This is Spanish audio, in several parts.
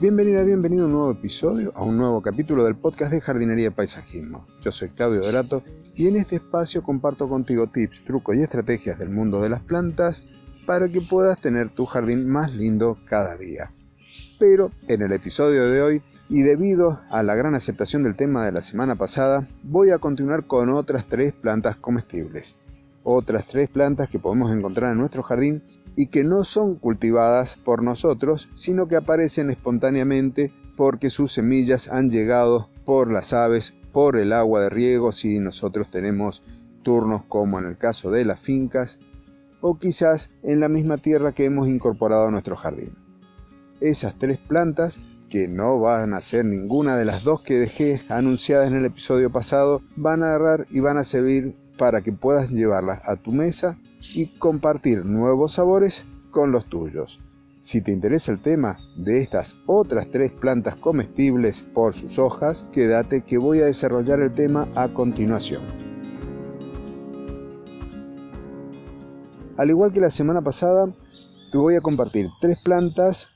Bienvenida, bienvenido a un nuevo episodio, a un nuevo capítulo del podcast de jardinería y paisajismo. Yo soy Claudio Dorato y en este espacio comparto contigo tips, trucos y estrategias del mundo de las plantas para que puedas tener tu jardín más lindo cada día. Pero en el episodio de hoy, y debido a la gran aceptación del tema de la semana pasada, voy a continuar con otras tres plantas comestibles. Otras tres plantas que podemos encontrar en nuestro jardín y que no son cultivadas por nosotros, sino que aparecen espontáneamente porque sus semillas han llegado por las aves, por el agua de riego, si nosotros tenemos turnos como en el caso de las fincas, o quizás en la misma tierra que hemos incorporado a nuestro jardín. Esas tres plantas, que no van a ser ninguna de las dos que dejé anunciadas en el episodio pasado, van a agarrar y van a servir para que puedas llevarlas a tu mesa y compartir nuevos sabores con los tuyos. Si te interesa el tema de estas otras tres plantas comestibles por sus hojas, quédate que voy a desarrollar el tema a continuación. Al igual que la semana pasada, te voy a compartir tres plantas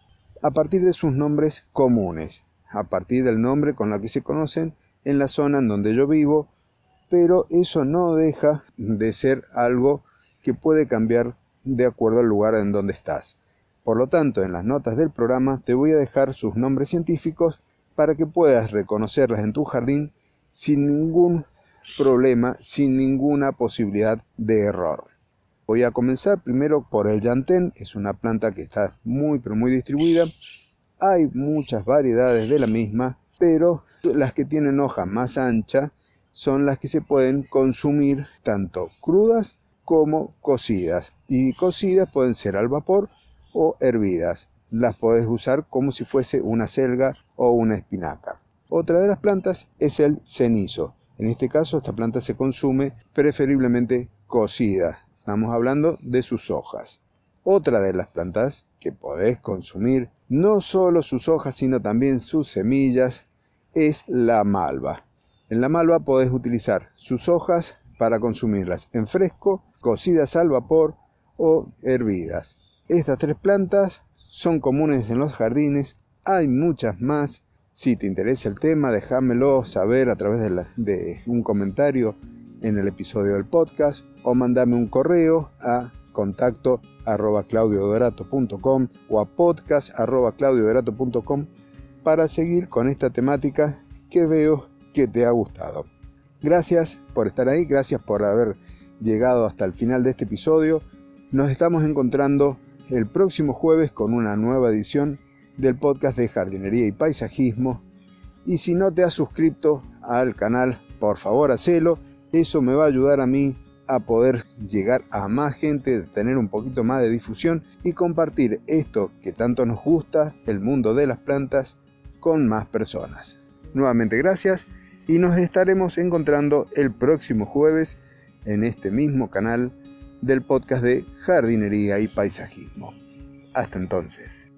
a partir de sus nombres comunes, a partir del nombre con lo que se conocen en la zona en donde yo vivo, pero eso no deja de ser algo que puede cambiar de acuerdo al lugar en donde estás. Por lo tanto, en las notas del programa te voy a dejar sus nombres científicos para que puedas reconocerlas en tu jardín sin ningún problema, sin ninguna posibilidad de error. Voy a comenzar primero por el llantén, es una planta que está muy pero muy distribuida. Hay muchas variedades de la misma, pero las que tienen hoja más ancha son las que se pueden consumir tanto crudas como cocidas. Y cocidas pueden ser al vapor o hervidas. Las puedes usar como si fuese una selga o una espinaca. Otra de las plantas es el cenizo. En este caso esta planta se consume preferiblemente cocida. Estamos hablando de sus hojas. Otra de las plantas que podés consumir no solo sus hojas sino también sus semillas es la malva. En la malva podés utilizar sus hojas para consumirlas en fresco, cocidas al vapor o hervidas. Estas tres plantas son comunes en los jardines, hay muchas más. Si te interesa el tema, déjamelo saber a través de, un comentario en el episodio del podcast o mandame un correo a contacto arroba claudiodorato.com o a podcast arroba para seguir con esta temática que veo que te ha gustado. Gracias por estar ahí, gracias por haber llegado hasta el final de este episodio. Nos estamos encontrando el próximo jueves con una nueva edición del podcast de jardinería y paisajismo. Y si no te has suscrito al canal, por favor hacelo. Eso me va a ayudar a mí a poder llegar a más gente, tener un poquito más de difusión y compartir esto que tanto nos gusta, el mundo de las plantas, con más personas. Nuevamente gracias y nos estaremos encontrando el próximo jueves en este mismo canal del podcast de jardinería y paisajismo. Hasta entonces.